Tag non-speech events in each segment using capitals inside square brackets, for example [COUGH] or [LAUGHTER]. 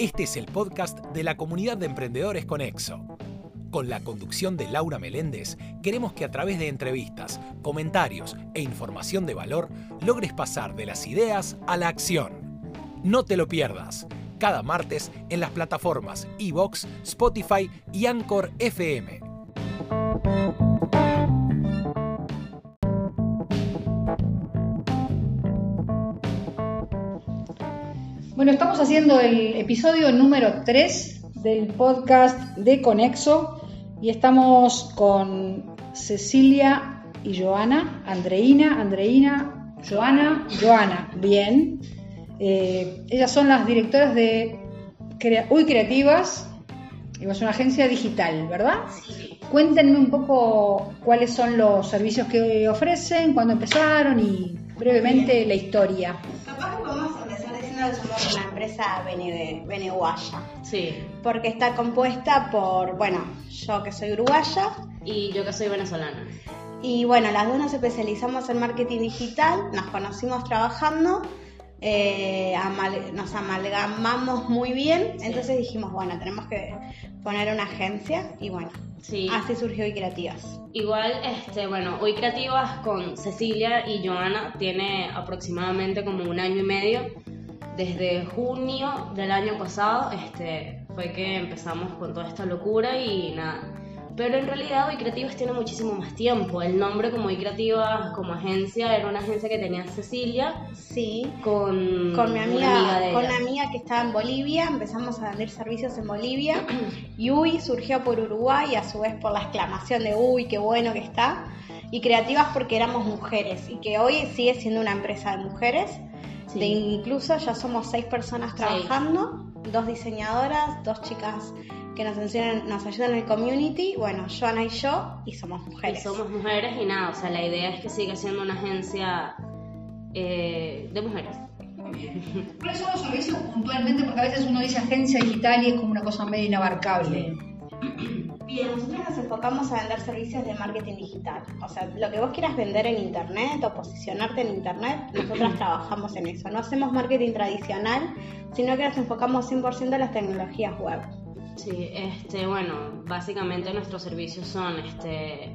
Este es el podcast de la comunidad de emprendedores Conexo. Con la conducción de Laura Meléndez, queremos que a través de entrevistas, comentarios e información de valor logres pasar de las ideas a la acción. No te lo pierdas, cada martes en las plataformas Evox, Spotify y Anchor FM. Bueno, estamos haciendo el episodio número 3 del podcast de Conexo y estamos con Cecilia y Joana, Andreina, Andreina, Joana, Joana, bien. Eh, ellas son las directoras de Uy Creativas, es una agencia digital, ¿verdad? Sí. Cuéntenme un poco cuáles son los servicios que ofrecen, cuándo empezaron y brevemente la historia. Que somos una empresa veneguaya. Sí. Porque está compuesta por, bueno, yo que soy uruguaya. Y yo que soy venezolana. Y bueno, las dos nos especializamos en marketing digital, nos conocimos trabajando eh, nos amalgamamos muy bien, entonces dijimos, bueno, tenemos que poner una agencia y bueno, así surgió Hoy Creativas. Igual, este, bueno, Hoy Creativas con Cecilia y Joana tiene aproximadamente como un año y medio. Desde junio del año pasado este, fue que empezamos con toda esta locura y nada pero en realidad Hoy Creativas tiene muchísimo más tiempo. El nombre como Hoy Creativas, como agencia, era una agencia que tenía Cecilia. Sí. Con, con mi amiga, con una amiga que estaba en Bolivia. Empezamos a vender servicios en Bolivia. [CLEARS THROAT] y Uy surgió por Uruguay, a su vez por la exclamación de Uy, qué bueno que está. Y Creativas porque éramos mujeres y que hoy sigue siendo una empresa de mujeres. De incluso ya somos seis personas trabajando, dos diseñadoras, dos chicas que nos, enseñan, nos ayudan en el community, bueno, Joana y yo, y somos mujeres. Y somos mujeres y nada, o sea, la idea es que siga siendo una agencia eh, de mujeres. Muy bien. ¿Cuáles son los servicios puntualmente? Porque a veces uno dice agencia digital y es como una cosa medio inabarcable. Bien, nosotros nos enfocamos a vender servicios de marketing digital. O sea, lo que vos quieras vender en internet o posicionarte en internet, nosotros [CLEARS THROAT] trabajamos en eso. No hacemos marketing tradicional, sino que nos enfocamos 100% en las tecnologías web. Sí, este, bueno, básicamente nuestros servicios son este,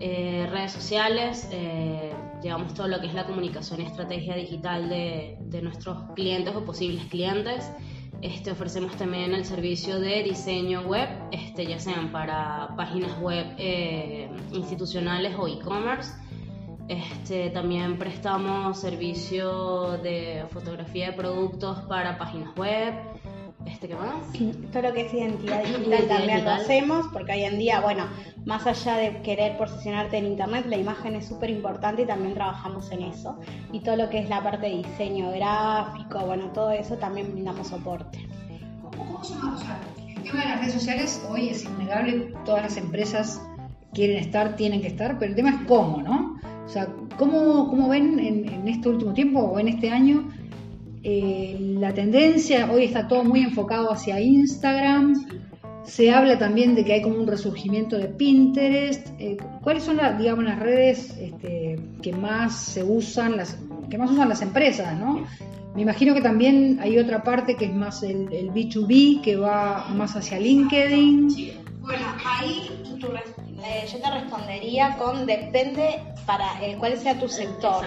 eh, redes sociales, eh, llevamos todo lo que es la comunicación y estrategia digital de, nuestros clientes o posibles clientes. Este, ofrecemos también el servicio de diseño web, este, ya sean para páginas web eh, institucionales o e-commerce. Este, también prestamos servicio de fotografía de productos para páginas web, este, ¿qué más? Todo lo que es identidad digital también lo hacemos, porque hoy en día, bueno, más allá de querer posicionarte en internet, la imagen es súper importante y también trabajamos en eso. Y todo lo que es la parte de diseño gráfico, bueno, todo eso también brindamos soporte. ¿Cómo, se llama? O sea, el tema de las redes sociales hoy es innegable, todas las empresas quieren estar, tienen que estar, pero el tema es cómo, ¿no? O sea, ¿cómo, cómo ven en, en este último tiempo o en este año eh, la tendencia, hoy está todo muy enfocado hacia Instagram. Se habla también de que hay como un resurgimiento de Pinterest. Eh, ¿Cuáles son las, digamos, las redes este, que más se usan, las que más usan las empresas, no? Me imagino que también hay otra parte que es más el, B2B, que va más hacia LinkedIn. Bueno, ahí eh, yo te respondería con depende para el cuál sea tu sector.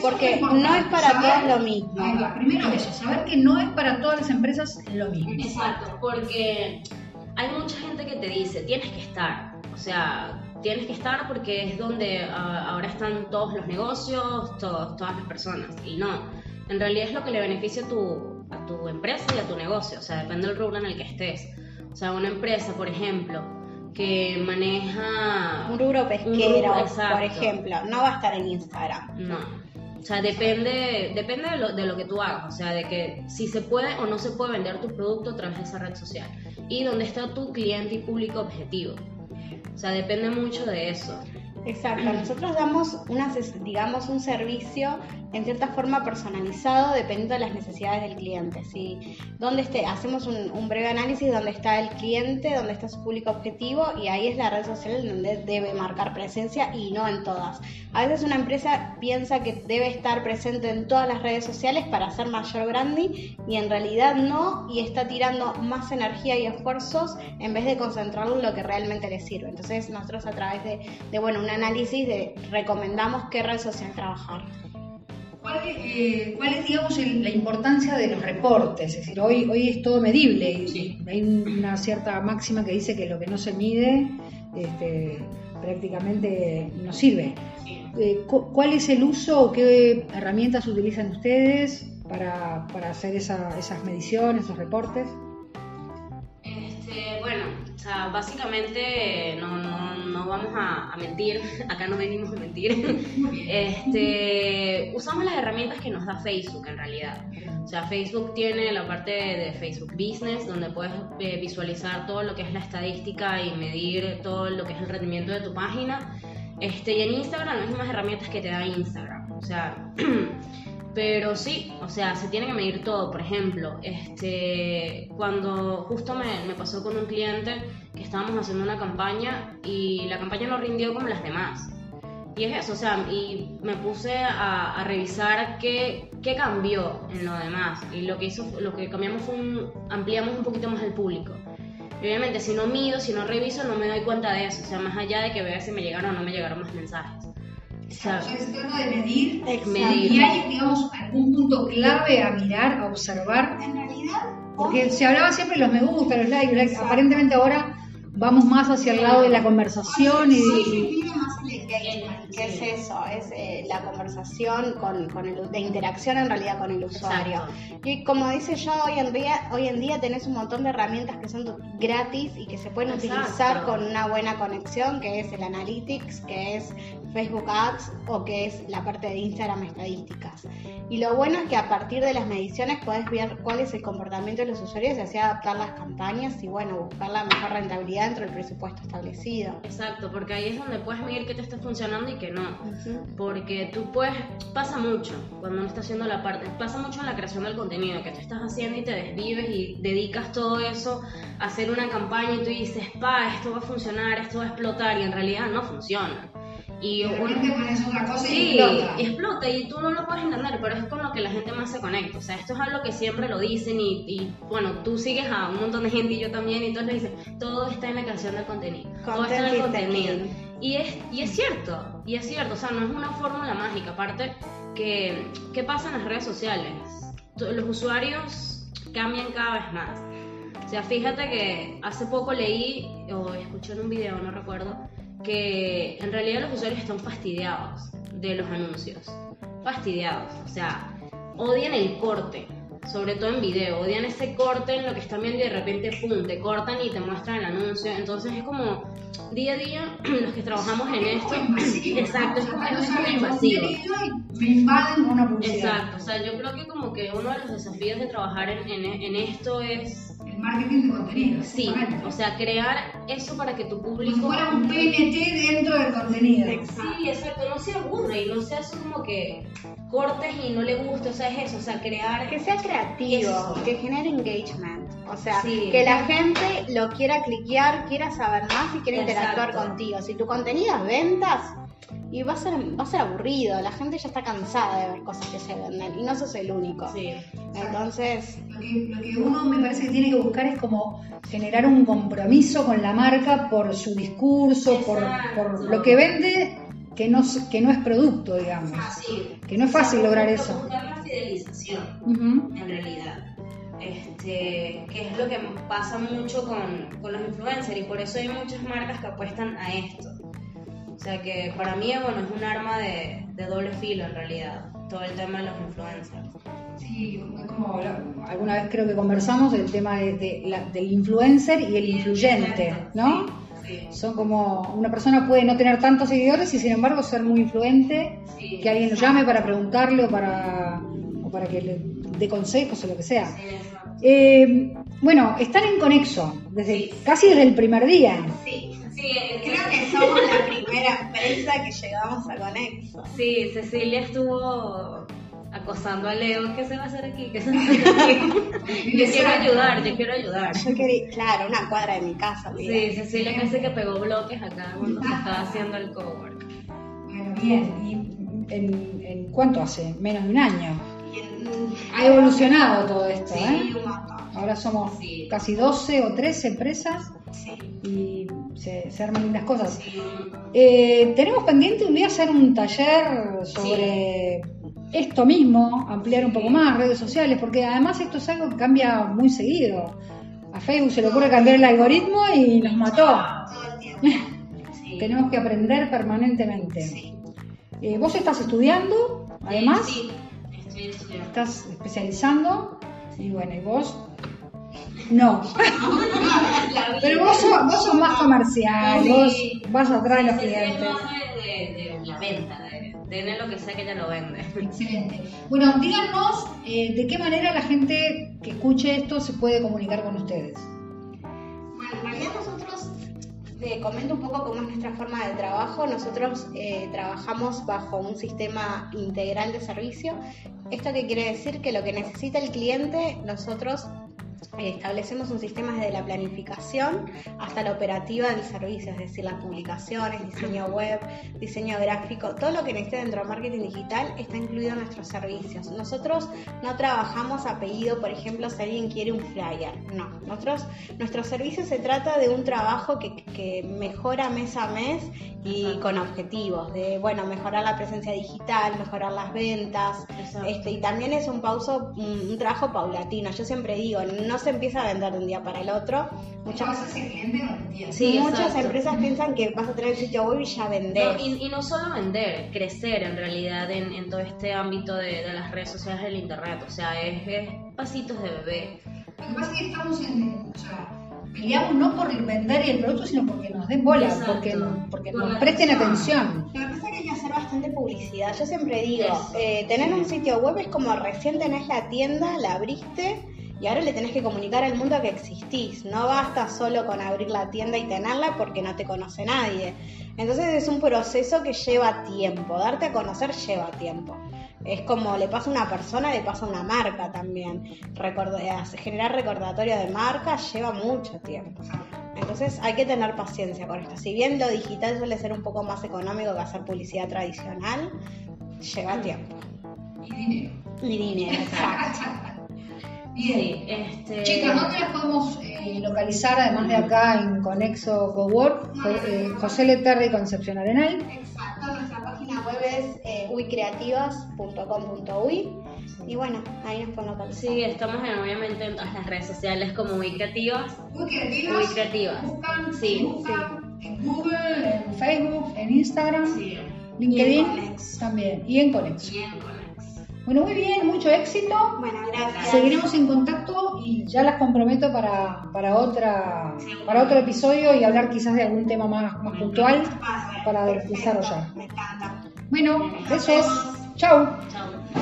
Porque no es para todos lo mismo. primero eso, saber que no es para todas las empresas lo mismo. Exacto, porque hay mucha gente que te dice, tienes que estar. O sea, tienes que estar porque es donde ah, ahora están todos los negocios, todas las personas. Y no, en realidad es lo que le beneficia a tu, a tu empresa y a tu negocio. O sea, depende del rubro en el que estés. O sea, una empresa, por ejemplo, que maneja un rubro pesquero, por ejemplo, no va a estar en Instagram. No. O sea, depende, depende de lo, de lo, que tú hagas, o sea, de que si se puede o no se puede vender tu producto a través de esa red social y dónde está tu cliente y público objetivo. O sea, depende mucho de eso. Exacto, nosotros damos una, digamos, un servicio en cierta forma personalizado dependiendo de las necesidades del cliente. ¿sí? Donde esté, hacemos un, breve análisis donde está el cliente, donde está su público objetivo y ahí es la red social donde debe marcar presencia y no en todas. A veces una empresa piensa que debe estar presente en todas las redes sociales para hacer mayor branding y en realidad no y está tirando más energía y esfuerzos en vez de concentrarlo en lo que realmente le sirve. Entonces nosotros a través de, de bueno, un análisis de recomendamos qué red social trabajar. ¿Cuál es, eh, digamos, la importancia de los reportes? Es decir, hoy, hoy es todo medible. Hay una cierta máxima que dice que lo que no se mide este, prácticamente no sirve. Eh, ¿Cuál es el uso o qué herramientas utilizan ustedes para, hacer esas mediciones, esos reportes? Este, bueno, básicamente no, no, vamos a, mentir, [LAUGHS] acá no venimos a mentir. [LAUGHS] Este, usamos las herramientas que nos da Facebook en realidad. O sea, Facebook tiene la parte de Facebook Business, donde puedes eh, visualizar todo lo que es la estadística y medir todo lo que es el rendimiento de tu página. Este, y en Instagram las mismas herramientas que te da Instagram. O sea, [CLEARS THROAT] Pero sí, o sea, se tiene que medir todo. Por ejemplo, este, cuando justo me, me, pasó con un cliente que estábamos haciendo una campaña y la campaña no rindió como las demás. Y es eso, o sea, y me puse a, a revisar qué, qué, cambió en lo demás. Y lo que hizo, lo que cambiamos fue un, ampliamos un poquito más el público. Y obviamente, si no mido, si no reviso, no me doy cuenta de eso. O sea, más allá de que vea si me llegaron o no me llegaron más mensajes. Claro. se de medir, medir. Y hay, digamos, algún punto clave a mirar, a observar. En realidad. Porque se hablaba siempre de los me gusta, los likes, likes. Aparentemente ahora vamos más hacia el lado de la conversación y, sí, ¿Qué es eso? Es eh, la conversación con, con el, de interacción en realidad con el usuario. Y como dice yo, hoy en día, hoy en día tenés un montón de herramientas que son gratis y que se pueden utilizar con una buena conexión, que es el Analytics, que es Facebook Ads o que es la parte de Instagram estadísticas. Y lo bueno es que a partir de las mediciones puedes ver cuál es el comportamiento de los usuarios y así adaptar las campañas y bueno, buscar la mejor rentabilidad dentro del presupuesto establecido. Exacto, porque ahí es donde puedes medir qué te está funcionando y qué no. Porque tú puedes, pasa mucho cuando uno está haciendo la parte, pasa mucho en la creación del contenido, que tú estás haciendo y te desvives y dedicas todo eso a hacer una campaña y tú dices, pa, esto va a funcionar, esto va a explotar y en realidad no funciona. Y pones otra cosa y explota. Y explota y tú no lo puedes entender, pero es con lo que la gente más se conecta. O sea, esto es algo que siempre lo dicen y, bueno, tú sigues a un montón de gente y yo también y todos le dicen, todo está en la creación del contenido. todo está en el contenido. Y es, y es cierto, y es cierto, o sea, no es una fórmula mágica. Aparte, que, ¿qué pasa en las redes sociales? Los usuarios cambian cada vez más. O sea, fíjate que hace poco leí o escuché en un video, no recuerdo, que en realidad los usuarios están fastidiados de los anuncios. Fastidiados. O sea, odian el corte, sobre todo en video. Odian ese corte en lo que están viendo y de repente, pum, te cortan y te muestran el anuncio. Entonces es como día a día [CLEARS THROAT] los que trabajamos en esto. Exacto, es como invasivo. Exacto, o sea, yo creo que como que uno de los desafíos de trabajar en, en esto es marketing de contenido. Sí, o sea, crear eso para que tu público... Como fuera un PNT dentro del contenido. Sí, exacto, no se aburre y no sea eso como que cortes y no le gusta, o sea, es eso, o sea, crear... Que sea creativo, que genere engagement, o sea, que la gente lo quiera cliquear, quiera saber más y quiera interactuar contigo. Si tu contenido es ventas, y va a ser va a ser aburrido la gente ya está cansada de ver cosas que se venden y no sos el único. Sí. entonces lo que, uno me parece que tiene que buscar es como generar un compromiso con la marca por su discurso por, por, lo que vende que no que no es producto digamos. Ah, que no es fácil lograr eso. buscar la fidelización en realidad. Este, que es lo que pasa mucho con, con los influencers y por eso hay muchas marcas que apuestan a esto o sea que para mí bueno, es un arma de, doble filo en realidad, todo el tema de los influencers. Sí, como alguna vez creo que conversamos el tema de, del influencer y el influyente, ¿no? Son como una persona puede no tener tantos seguidores y sin embargo ser muy influente, que alguien lo llame para preguntarle o para, o para que le dé consejos o lo que sea. Eh, bueno, están en Conexo, desde, casi desde el primer día. Sí, sí, creo que somos la [LAUGHS] primera empresa que llegamos a Conexo. Sí, Cecilia estuvo acosando a Leo, ¿qué se va a hacer aquí? ¿Qué se va a hacer [LAUGHS] aquí? yo quiero ayudar, yo quiero ayudar. Yo quería, claro, una cuadra de mi casa. Sí, Cecilia casi que pegó bloques acá cuando se estaba haciendo el cowork. Bueno, bien, ¿y en, en cuánto hace? Menos de un año. Ha evolucionado todo esto, sí, ¿eh? Un montón. Ahora somos casi 12 o 13 empresas sí. y se, se, arman lindas cosas. Eh, tenemos pendiente un día hacer un taller sobre esto mismo, ampliar un poco más redes sociales, porque además esto es algo que cambia muy seguido. A Facebook se le ocurre cambiar el algoritmo y nos mató. [LAUGHS] Tenemos que aprender permanentemente. Eh, ¿Vos estás estudiando, además? Estoy estudiando. Estás especializando. Y bueno, ¿y vos? No. Pero vos sos, vos sos más comercial, vos vas atrás de los clientes. De, de, la venta, de lo que sea que ella lo vende. Excelente. Bueno, díganos eh, de qué manera la gente que escuche esto se puede comunicar con ustedes. Bueno, en realidad nosotros, te comento un poco cómo es nuestra forma de trabajo. Nosotros eh, trabajamos bajo un sistema integral de servicio. ¿Esto qué quiere decir? Que lo que necesita el cliente, nosotros establecemos un sistema desde la planificación hasta la operativa del servicio, es decir, las publicaciones, diseño web, diseño gráfico, todo lo que necesite dentro de marketing digital está incluido en nuestros servicios. Nosotros no trabajamos a pedido, por ejemplo, si alguien quiere un flyer, no. Nosotros, nuestro servicio se trata de un trabajo que, mejora mes a mes y con objetivos, de, bueno, mejorar la presencia digital, mejorar las ventas, este, y también es un pauso, un, un trabajo paulatino. Yo siempre digo, no se empieza a vender de un día para el otro. Muchas Sí, muchas empresas piensan que vas a tener el sitio web y ya vender. y, no solo vender, crecer en realidad en, todo este ámbito de, las redes sociales del internet. O sea, es, pasitos de bebé. Lo que pasa es que estamos en. O sea, peleamos no por vender el producto, sino porque nos den bola, porque, porque nos presten atención. Lo que pasa es que hay que hacer bastante publicidad. Yo siempre digo, eh, tener un sitio web es como recién tenés la tienda, la abriste y ahora le tenés que comunicar al mundo que existís. No basta solo con abrir la tienda y tenerla porque no te conoce nadie. Entonces es un proceso que lleva tiempo. Darte a conocer lleva tiempo. Es como le pasa a una persona, le pasa a una marca también. generar recordatorio de marca lleva mucho tiempo. Entonces hay que tener paciencia con esto. Si bien lo digital suele ser un poco más económico que hacer publicidad tradicional, lleva tiempo. Y dinero. Y dinero, exacto. [LAUGHS] Bien. este... Chicas, ¿dónde las podemos eh, localizar, además de acá en Conexo Cowork? Eh, José Leterre y Concepción Arenal. Exacto, nuestra página web es eh, uicreativas.com.uy y bueno, ahí nos pueden localizar. Sí, estamos obviamente en todas las redes sociales como Uy Creativas. Uy Creativas. Uy Creativas. Buscan, sí. en Google, en Facebook, en Instagram, sí. LinkedIn también y en Conexo. Y en Conexo. Bueno, muy bien, mucho éxito. Bueno, gracias. Seguiremos en contacto y ya las comprometo para, para, otra, para otro episodio y hablar quizás de algún tema más, más puntual para desarrollar. Me encanta. Bueno, besos. Chau. Chau.